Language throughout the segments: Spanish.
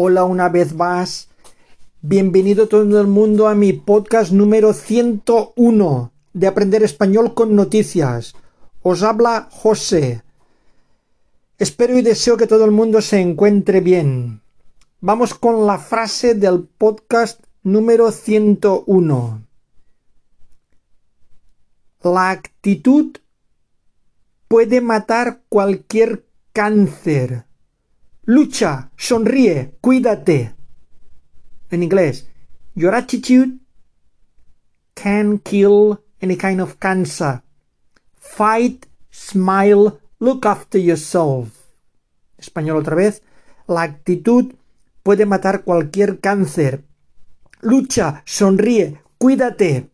Hola una vez más. Bienvenido todo el mundo a mi podcast número 101 de Aprender Español con Noticias. Os habla José. Espero y deseo que todo el mundo se encuentre bien. Vamos con la frase del podcast número 101. La actitud puede matar cualquier cáncer. Lucha, sonríe, cuídate. En inglés, your attitude can kill any kind of cancer. Fight, smile, look after yourself. Español otra vez. La actitud puede matar cualquier cáncer. Lucha, sonríe, cuídate.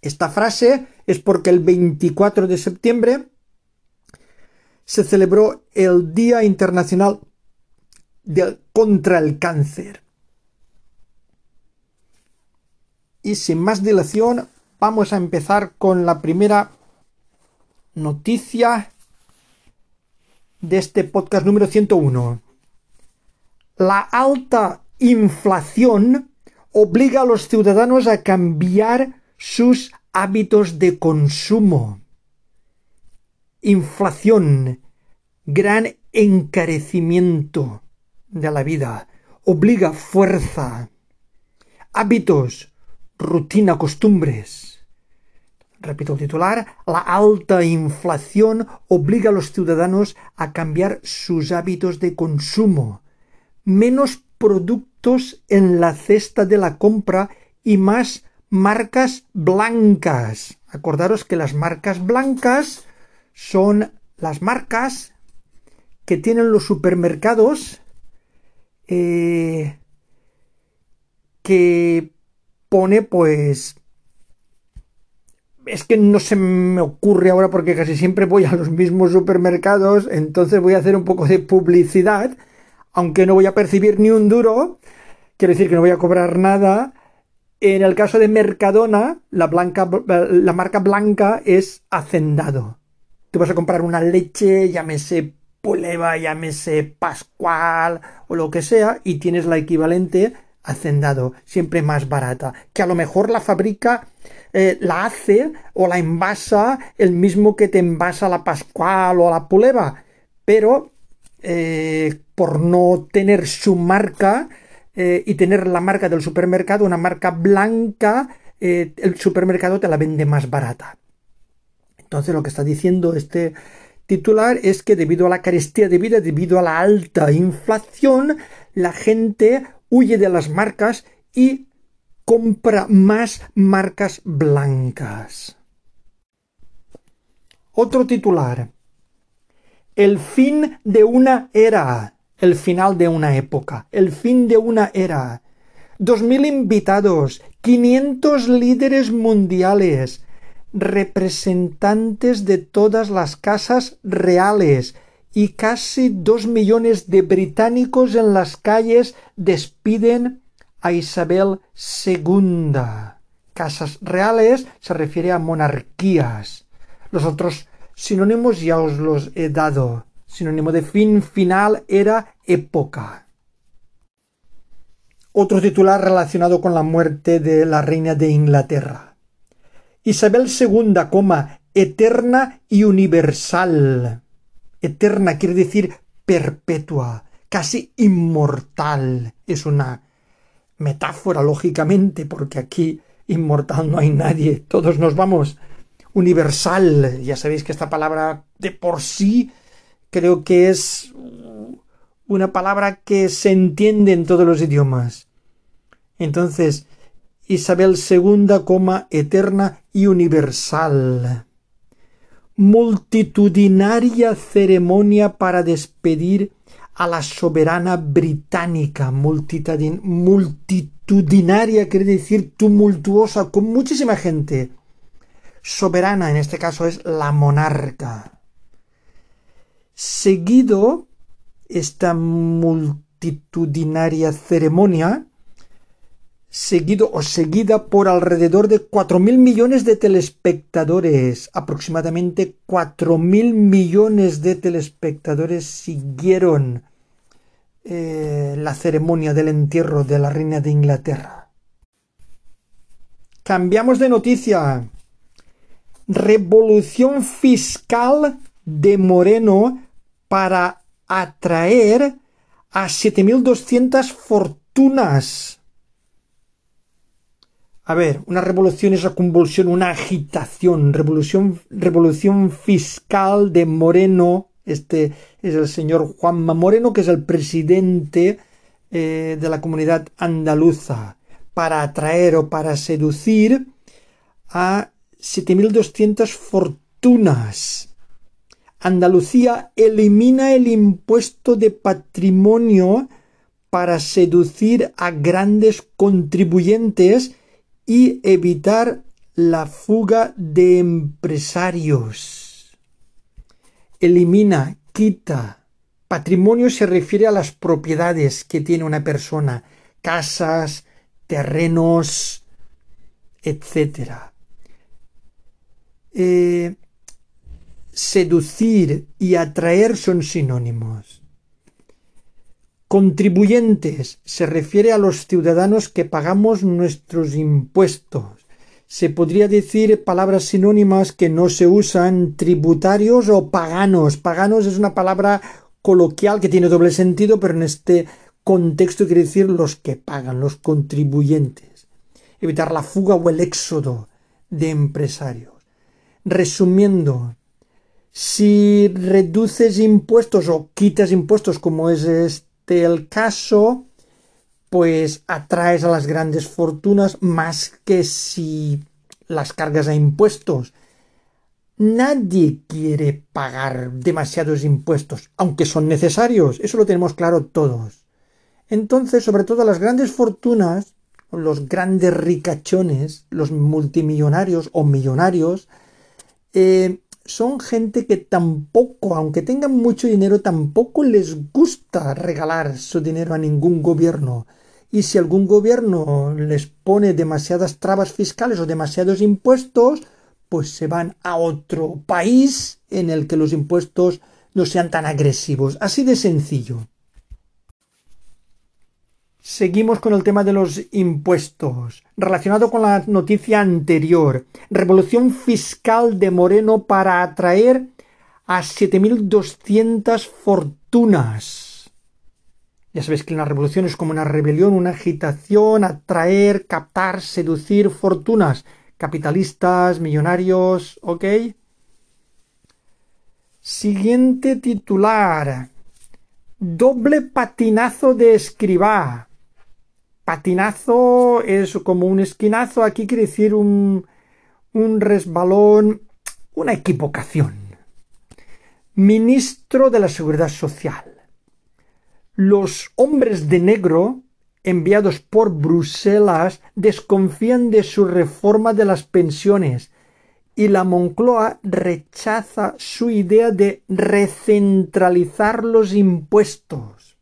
Esta frase es porque el 24 de septiembre se celebró el Día Internacional contra el Cáncer. Y sin más dilación, vamos a empezar con la primera noticia de este podcast número 101. La alta inflación obliga a los ciudadanos a cambiar sus hábitos de consumo. Inflación, gran encarecimiento de la vida, obliga fuerza, hábitos, rutina, costumbres. Repito el titular, la alta inflación obliga a los ciudadanos a cambiar sus hábitos de consumo, menos productos en la cesta de la compra y más marcas blancas. Acordaros que las marcas blancas son las marcas que tienen los supermercados eh, que pone pues es que no se me ocurre ahora porque casi siempre voy a los mismos supermercados, entonces voy a hacer un poco de publicidad, aunque no voy a percibir ni un duro, quiero decir que no voy a cobrar nada. En el caso de Mercadona, la, blanca, la marca blanca es Hacendado. Tú vas a comprar una leche, llámese Puleva, llámese Pascual o lo que sea, y tienes la equivalente Hacendado, siempre más barata, que a lo mejor la fabrica, eh, la hace o la envasa el mismo que te envasa la Pascual o la Puleva, pero eh, por no tener su marca eh, y tener la marca del supermercado, una marca blanca, el supermercado te la vende más barata. Entonces lo que está diciendo este titular es que debido a la carestía de vida, debido a la alta inflación, la gente huye de las marcas y compra más marcas blancas. Otro titular. El fin de una era. El final de una época. El fin de una era. Dos mil invitados. Quinientos líderes mundiales. Representantes de todas las casas reales y casi dos millones de británicos en las calles despiden a Isabel II. Casas reales se refiere a monarquías. Los otros sinónimos ya os los he dado. Sinónimo de fin final era época. Otro titular relacionado con la muerte de la reina de Inglaterra. Isabel II, eterna y universal eterna quiere decir perpetua, casi inmortal. Es una metáfora, lógicamente, porque aquí inmortal no hay nadie, todos nos vamos. Universal, ya sabéis que esta palabra de por sí creo que es una palabra que se entiende en todos los idiomas. Entonces, Isabel II, coma, eterna y universal multitudinaria ceremonia para despedir a la soberana británica, multitudinaria quiere decir tumultuosa, con muchísima gente. Soberana en este caso es la monarca. Seguido esta multitudinaria ceremonia seguido o seguida por alrededor de cuatro mil millones de telespectadores. Aproximadamente cuatro mil millones de telespectadores siguieron eh, la ceremonia del entierro de la reina de Inglaterra. Cambiamos de noticia. Revolución fiscal de Moreno para atraer a 7.200 fortunas. A ver, una revolución es una convulsión, una agitación, revolución, revolución fiscal de Moreno. Este es el señor Juanma Moreno, que es el presidente eh, de la comunidad andaluza, para atraer o para seducir a 7.200 fortunas. Andalucía elimina el impuesto de patrimonio para seducir a grandes contribuyentes y evitar la fuga de empresarios. Elimina, quita. Patrimonio se refiere a las propiedades que tiene una persona, casas, terrenos, etc. Eh, seducir y atraer son sinónimos. Contribuyentes se refiere a los ciudadanos que pagamos nuestros impuestos. Se podría decir palabras sinónimas que no se usan tributarios o paganos. Paganos es una palabra coloquial que tiene doble sentido, pero en este contexto quiere decir los que pagan, los contribuyentes. Evitar la fuga o el éxodo de empresarios. Resumiendo, si reduces impuestos o quitas impuestos como es este el caso, pues atraes a las grandes fortunas más que si las cargas a impuestos. Nadie quiere pagar demasiados impuestos, aunque son necesarios, eso lo tenemos claro todos. Entonces, sobre todo las grandes fortunas, los grandes ricachones, los multimillonarios o millonarios, eh, son gente que tampoco, aunque tengan mucho dinero, tampoco les gusta regalar su dinero a ningún gobierno. Y si algún gobierno les pone demasiadas trabas fiscales o demasiados impuestos, pues se van a otro país en el que los impuestos no sean tan agresivos. Así de sencillo. Seguimos con el tema de los impuestos, relacionado con la noticia anterior. Revolución fiscal de Moreno para atraer a 7.200 fortunas. Ya sabéis que la revolución es como una rebelión, una agitación, atraer, captar, seducir fortunas. Capitalistas, millonarios, ¿ok? Siguiente titular. Doble patinazo de escribá patinazo es como un esquinazo, aquí quiere decir un, un resbalón, una equivocación. Ministro de la Seguridad Social. Los hombres de negro enviados por Bruselas desconfían de su reforma de las pensiones y la Moncloa rechaza su idea de recentralizar los impuestos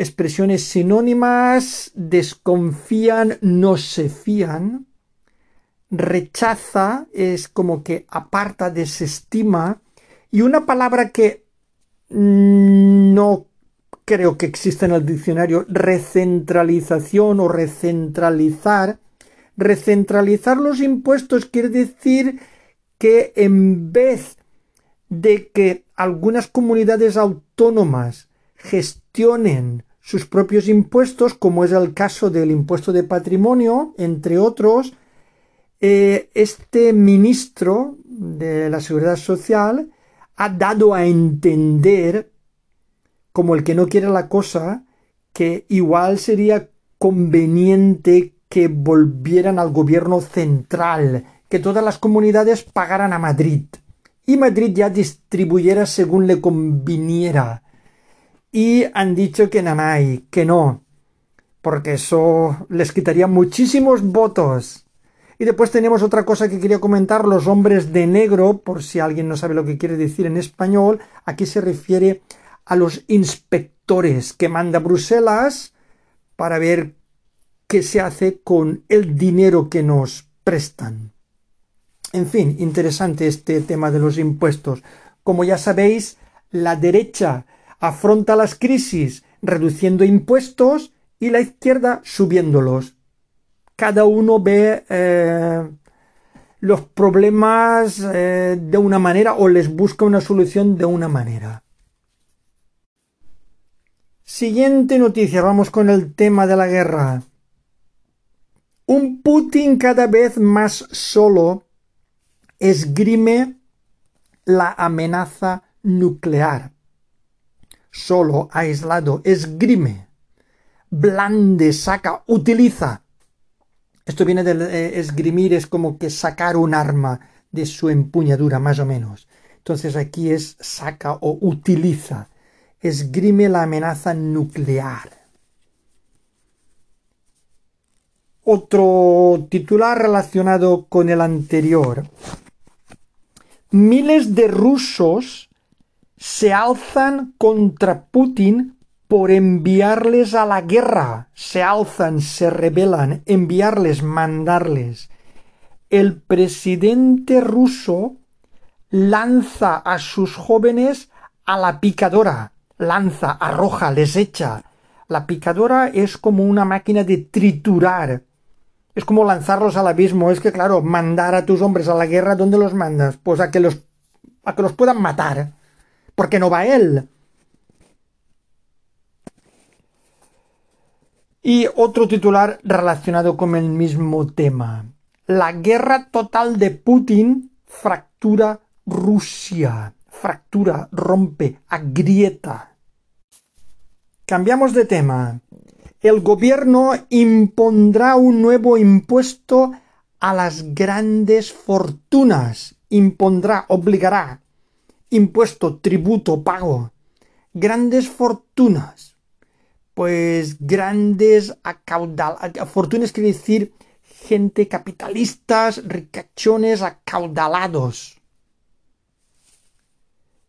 expresiones sinónimas, desconfían, no se fían, rechaza es como que aparta, desestima, y una palabra que no creo que exista en el diccionario, recentralización o recentralizar, recentralizar los impuestos quiere decir que en vez de que algunas comunidades autónomas gestionen sus propios impuestos, como es el caso del impuesto de patrimonio, entre otros, eh, este ministro de la Seguridad Social ha dado a entender, como el que no quiere la cosa, que igual sería conveniente que volvieran al gobierno central, que todas las comunidades pagaran a Madrid y Madrid ya distribuyera según le conviniera y han dicho que Nanay, que no, porque eso les quitaría muchísimos votos. Y después tenemos otra cosa que quería comentar, los hombres de negro, por si alguien no sabe lo que quiere decir en español, aquí se refiere a los inspectores que manda Bruselas para ver qué se hace con el dinero que nos prestan. En fin, interesante este tema de los impuestos. Como ya sabéis, la derecha afronta las crisis reduciendo impuestos y la izquierda subiéndolos. Cada uno ve eh, los problemas eh, de una manera o les busca una solución de una manera. Siguiente noticia, vamos con el tema de la guerra. Un Putin cada vez más solo esgrime la amenaza nuclear. Solo, aislado, esgrime, blande, saca, utiliza. Esto viene de eh, esgrimir, es como que sacar un arma de su empuñadura, más o menos. Entonces aquí es saca o utiliza, esgrime la amenaza nuclear. Otro titular relacionado con el anterior. Miles de rusos se alzan contra Putin por enviarles a la guerra. Se alzan, se rebelan, enviarles, mandarles. El presidente ruso lanza a sus jóvenes a la picadora. Lanza, arroja, les echa. La picadora es como una máquina de triturar es como lanzarlos al abismo. Es que, claro, mandar a tus hombres a la guerra, ¿dónde los mandas? Pues a que los, a que los puedan matar. Porque no va él. Y otro titular relacionado con el mismo tema. La guerra total de Putin fractura Rusia. Fractura, rompe, agrieta. Cambiamos de tema el gobierno impondrá un nuevo impuesto a las grandes fortunas. Impondrá, obligará. Impuesto, tributo, pago. Grandes fortunas. Pues grandes acaudaladas. Fortunas quiere decir gente capitalistas, ricachones, acaudalados.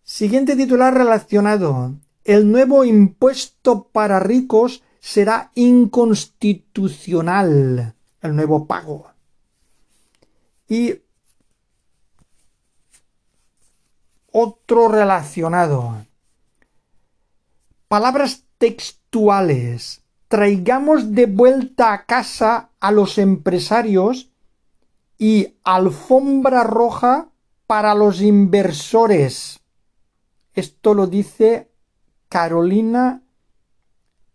Siguiente titular relacionado. El nuevo impuesto para ricos será inconstitucional el nuevo pago. Y otro relacionado. Palabras textuales. Traigamos de vuelta a casa a los empresarios y alfombra roja para los inversores. Esto lo dice Carolina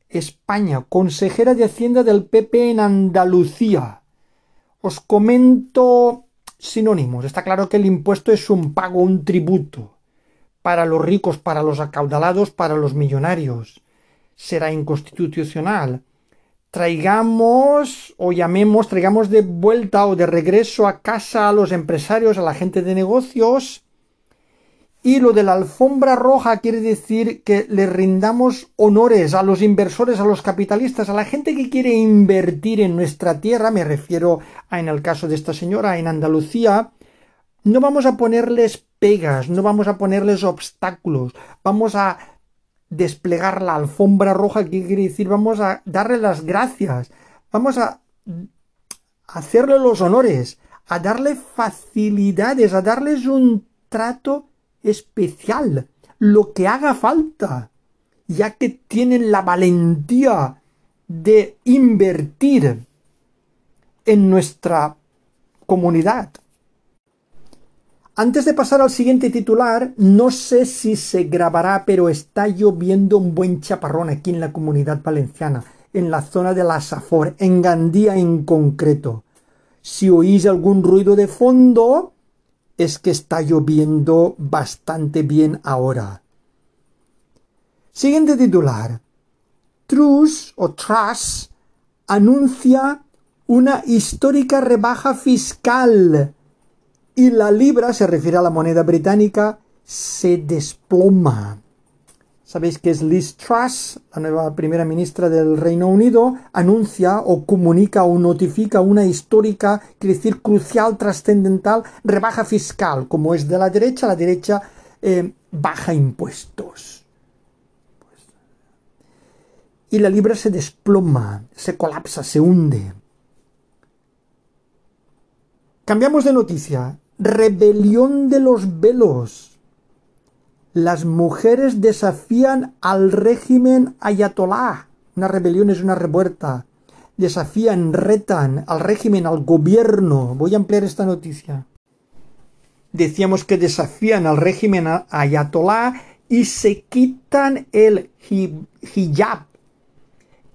España, consejera de Hacienda del PP en Andalucía. Os comento sinónimos. Está claro que el impuesto es un pago, un tributo. Para los ricos, para los acaudalados, para los millonarios. Será inconstitucional. Traigamos o llamemos, traigamos de vuelta o de regreso a casa a los empresarios, a la gente de negocios, y lo de la alfombra roja quiere decir que le rindamos honores a los inversores, a los capitalistas, a la gente que quiere invertir en nuestra tierra, me refiero a en el caso de esta señora en Andalucía, no vamos a ponerles pegas, no vamos a ponerles obstáculos, vamos a desplegar la alfombra roja, que quiere decir vamos a darle las gracias, vamos a hacerle los honores, a darle facilidades, a darles un trato especial, lo que haga falta, ya que tienen la valentía de invertir en nuestra comunidad. Antes de pasar al siguiente titular, no sé si se grabará, pero está lloviendo un buen chaparrón aquí en la comunidad valenciana, en la zona de la Safor, en Gandía en concreto. Si oís algún ruido de fondo, es que está lloviendo bastante bien ahora. Siguiente titular. Truss o Truss anuncia una histórica rebaja fiscal y la libra, se refiere a la moneda británica, se desploma. Sabéis que es Liz Truss, la nueva primera ministra del Reino Unido, anuncia o comunica o notifica una histórica, quiere decir crucial, trascendental, rebaja fiscal. Como es de la derecha, la derecha eh, baja impuestos. Y la libra se desploma, se colapsa, se hunde. Cambiamos de noticia. Rebelión de los velos Las mujeres desafían al régimen ayatolá. Una rebelión es una revuelta. Desafían, retan al régimen, al gobierno. Voy a ampliar esta noticia. Decíamos que desafían al régimen ayatolá y se quitan el hijab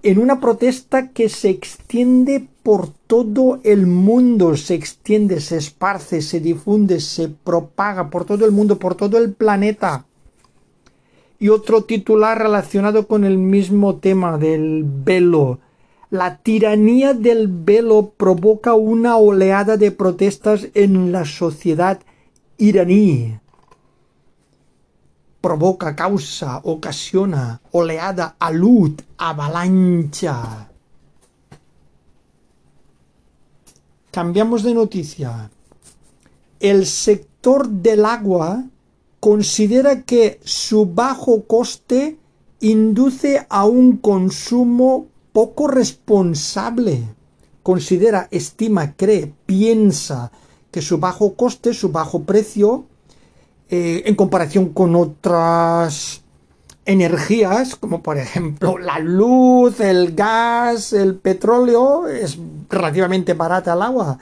en una protesta que se extiende por todo el mundo, se extiende, se esparce, se difunde, se propaga por todo el mundo, por todo el planeta. Y otro titular relacionado con el mismo tema del velo. La tiranía del velo provoca una oleada de protestas en la sociedad iraní provoca, causa, ocasiona, oleada, alud, avalancha. Cambiamos de noticia. El sector del agua considera que su bajo coste induce a un consumo poco responsable. Considera, estima, cree, piensa que su bajo coste, su bajo precio, eh, en comparación con otras energías, como por ejemplo la luz, el gas, el petróleo, es relativamente barata el agua,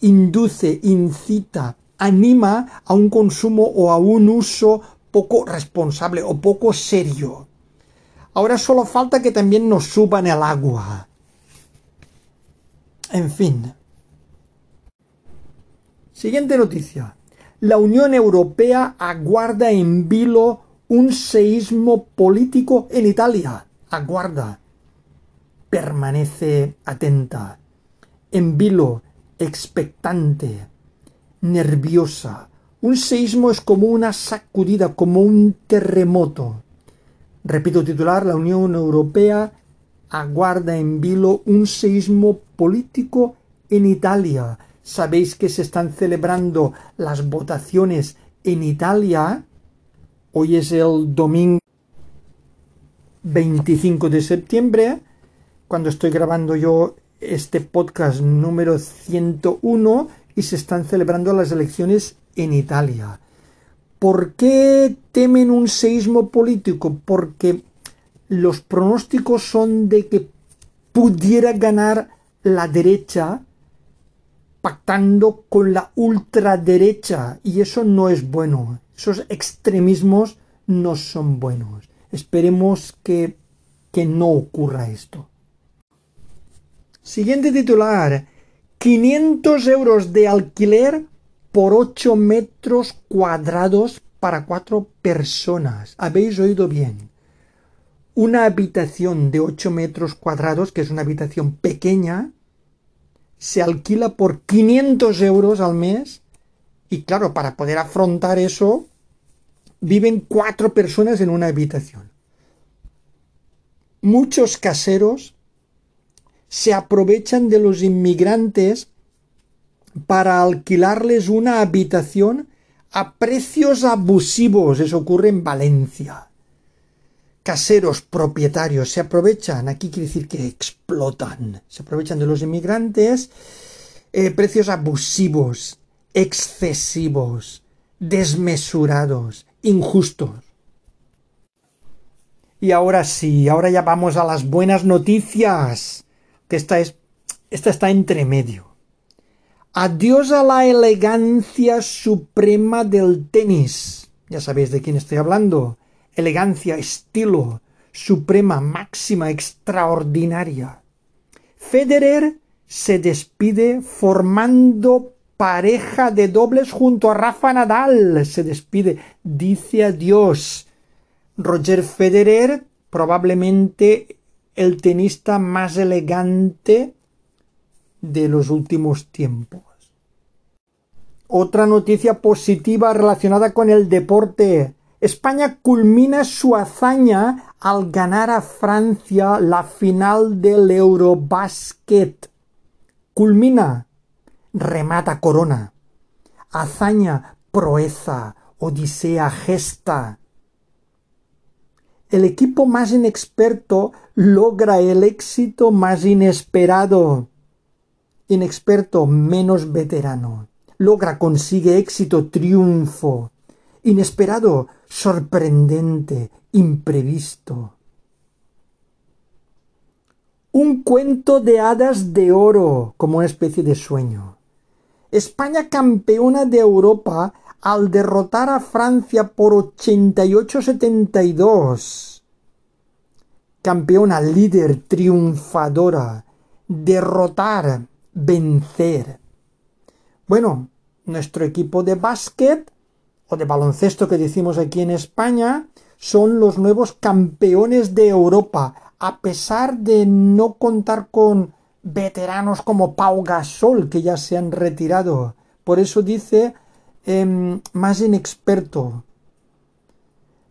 induce, incita, anima a un consumo o a un uso poco responsable o poco serio. Ahora solo falta que también nos suban el agua. En fin. Siguiente noticia la Unión Europea aguarda en vilo un seísmo político en Italia. Aguarda. Permanece atenta. En vilo, expectante, nerviosa. Un seísmo es como una sacudida, como un terremoto. Repito titular, la Unión Europea aguarda en vilo un seísmo político en Italia sabéis que se están celebrando las votaciones en Italia. Hoy es el domingo 25 de septiembre, cuando estoy grabando yo este podcast número 101 y se están celebrando las elecciones en Italia. ¿Por qué temen un seísmo político? Porque los pronósticos son de que pudiera ganar la derecha pactando con la ultraderecha y eso no es bueno. Esos extremismos no son buenos. Esperemos que, que no ocurra esto. Siguiente titular. 500 euros de alquiler por 8 metros cuadrados para cuatro personas. Habéis oído bien. Una habitación de 8 metros cuadrados, que es una habitación pequeña, se alquila por 500 euros al mes y claro, para poder afrontar eso, viven cuatro personas en una habitación. Muchos caseros se aprovechan de los inmigrantes para alquilarles una habitación a precios abusivos. Eso ocurre en Valencia caseros propietarios se aprovechan, aquí quiere decir que explotan, se aprovechan de los inmigrantes, eh, precios abusivos, excesivos, desmesurados, injustos. Y ahora sí, ahora ya vamos a las buenas noticias, que esta es, esta está entre medio. Adiós a la elegancia suprema del tenis. Ya sabéis de quién estoy hablando elegancia, estilo, suprema, máxima, extraordinaria. Federer se despide formando pareja de dobles junto a Rafa Nadal. Se despide, dice adiós. Roger Federer, probablemente el tenista más elegante de los últimos tiempos. Otra noticia positiva relacionada con el deporte. España culmina su hazaña al ganar a Francia la final del Eurobasket. Culmina, remata corona. Hazaña, proeza, odisea, gesta. El equipo más inexperto logra el éxito más inesperado. Inexperto, menos veterano. Logra, consigue éxito, triunfo inesperado, sorprendente, imprevisto. Un cuento de hadas de oro, como una especie de sueño. España campeona de Europa al derrotar a Francia por 88-72. Campeona, líder, triunfadora. Derrotar, vencer. Bueno, nuestro equipo de básquet o de baloncesto que decimos aquí en España son los nuevos campeones de Europa, a pesar de no contar con veteranos como Pau Gasol, que ya se han retirado. Por eso dice em, más inexperto.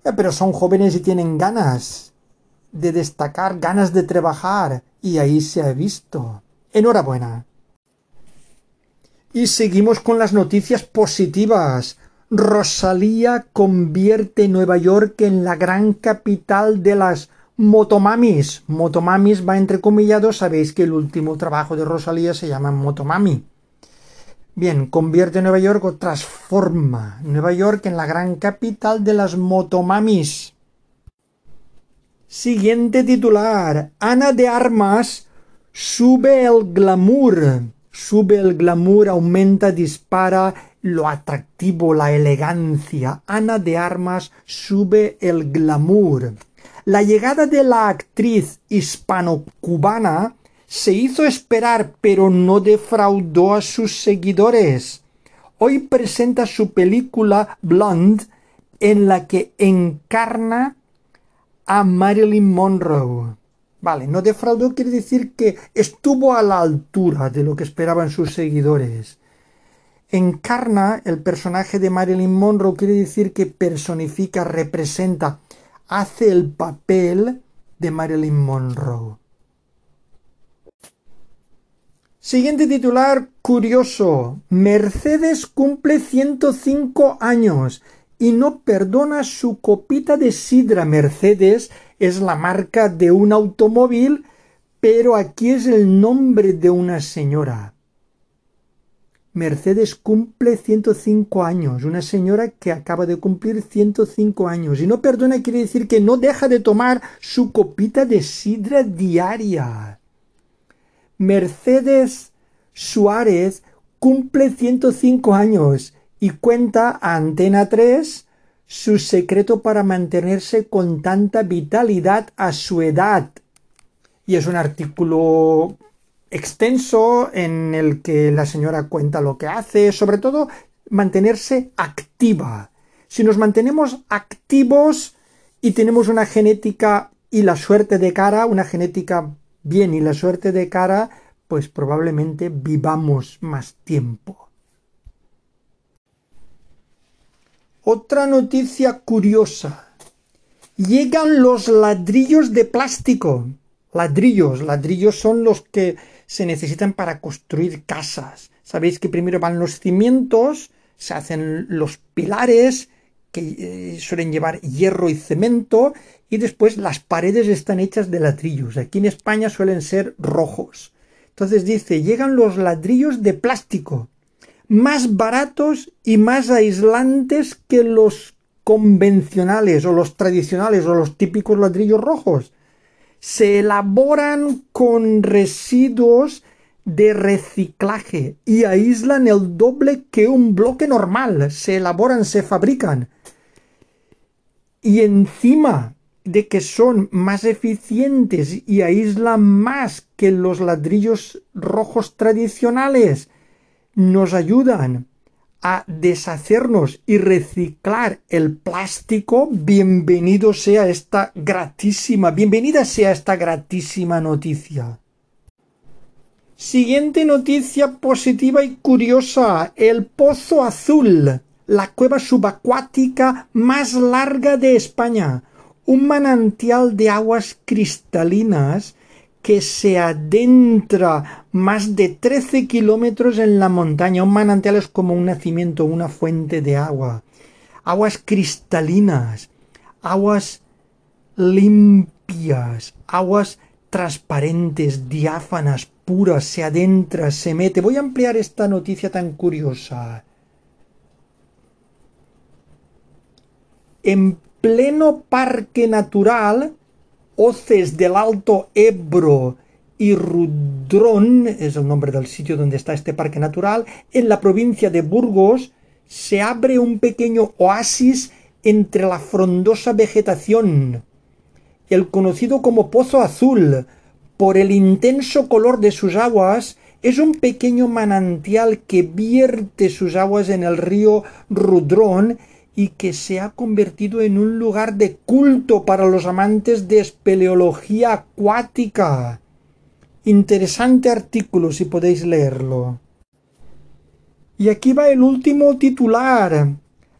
Pero son jóvenes y tienen ganas de destacar, ganas de trabajar, y ahí se ha visto. Enhorabuena. Y seguimos con las noticias positivas. Rosalía convierte Nueva York en la gran capital de las motomamis. Motomamis va entrecomillado, sabéis que el último trabajo de Rosalía se llama Motomami. Bien, convierte Nueva York o transforma Nueva York en la gran capital de las motomamis. Siguiente titular. Ana de Armas sube el glamour sube el glamour, aumenta, dispara lo atractivo, la elegancia. Ana de Armas sube el glamour. La llegada de la actriz hispano-cubana se hizo esperar, pero no defraudó a sus seguidores. Hoy presenta su película Blonde, en la que encarna a Marilyn Monroe. Vale, no defraudó quiere decir que estuvo a la altura de lo que esperaban sus seguidores. Encarna el personaje de Marilyn Monroe, quiere decir que personifica, representa, hace el papel de Marilyn Monroe. Siguiente titular curioso. Mercedes cumple 105 años y no perdona su copita de sidra. Mercedes es la marca de un automóvil, pero aquí es el nombre de una señora. Mercedes cumple 105 años, una señora que acaba de cumplir 105 años. Y no perdona quiere decir que no deja de tomar su copita de sidra diaria. Mercedes Suárez cumple 105 años y cuenta a Antena 3 su secreto para mantenerse con tanta vitalidad a su edad. Y es un artículo extenso en el que la señora cuenta lo que hace, sobre todo mantenerse activa. Si nos mantenemos activos y tenemos una genética y la suerte de cara, una genética bien y la suerte de cara, pues probablemente vivamos más tiempo. Otra noticia curiosa. Llegan los ladrillos de plástico. Ladrillos. Ladrillos son los que se necesitan para construir casas. Sabéis que primero van los cimientos, se hacen los pilares, que eh, suelen llevar hierro y cemento, y después las paredes están hechas de ladrillos. Aquí en España suelen ser rojos. Entonces dice, llegan los ladrillos de plástico más baratos y más aislantes que los convencionales o los tradicionales o los típicos ladrillos rojos. Se elaboran con residuos de reciclaje y aíslan el doble que un bloque normal. Se elaboran, se fabrican. Y encima de que son más eficientes y aíslan más que los ladrillos rojos tradicionales, nos ayudan a deshacernos y reciclar el plástico, bienvenido sea esta gratísima, bienvenida sea esta gratísima noticia. Siguiente noticia positiva y curiosa. El Pozo Azul, la cueva subacuática más larga de España. Un manantial de aguas cristalinas que se adentra más de 13 kilómetros en la montaña. Un manantial es como un nacimiento, una fuente de agua. Aguas cristalinas, aguas limpias, aguas transparentes, diáfanas, puras, se adentra, se mete. Voy a ampliar esta noticia tan curiosa. En pleno parque natural, Hoces del Alto Ebro y Rudrón, es el nombre del sitio donde está este parque natural, en la provincia de Burgos, se abre un pequeño oasis entre la frondosa vegetación. El conocido como Pozo Azul, por el intenso color de sus aguas, es un pequeño manantial que vierte sus aguas en el río Rudrón y que se ha convertido en un lugar de culto para los amantes de espeleología acuática. Interesante artículo si podéis leerlo. Y aquí va el último titular.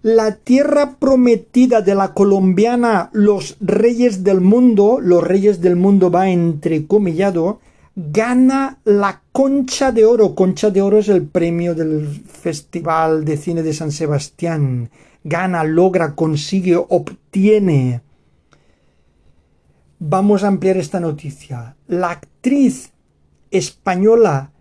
La tierra prometida de la colombiana Los Reyes del Mundo, los Reyes del Mundo va entrecomillado, gana la Concha de Oro. Concha de Oro es el premio del Festival de Cine de San Sebastián gana, logra, consigue, obtiene. Vamos a ampliar esta noticia. La actriz española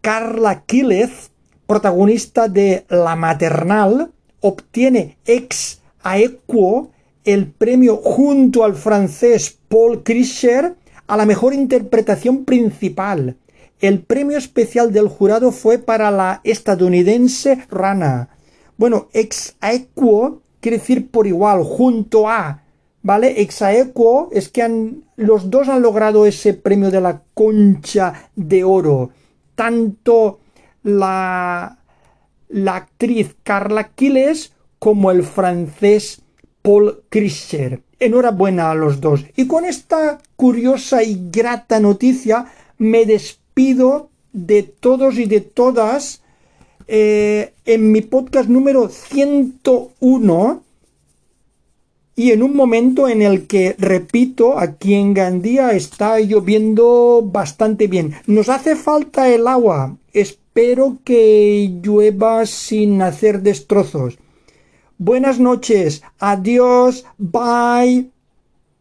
Carla Quílez, protagonista de La Maternal, obtiene ex aequo el premio junto al francés Paul Krischer a la mejor interpretación principal. El premio especial del jurado fue para la estadounidense Rana. Bueno, ex aequo quiere decir por igual, junto a, ¿vale? Ex aequo es que han, los dos han logrado ese premio de la concha de oro. Tanto la, la actriz Carla Quiles como el francés Paul Krischer. Enhorabuena a los dos. Y con esta curiosa y grata noticia me despido de todos y de todas eh, en mi podcast número 101 y en un momento en el que, repito, aquí en Gandía está lloviendo bastante bien. Nos hace falta el agua. Espero que llueva sin hacer destrozos. Buenas noches. Adiós. Bye.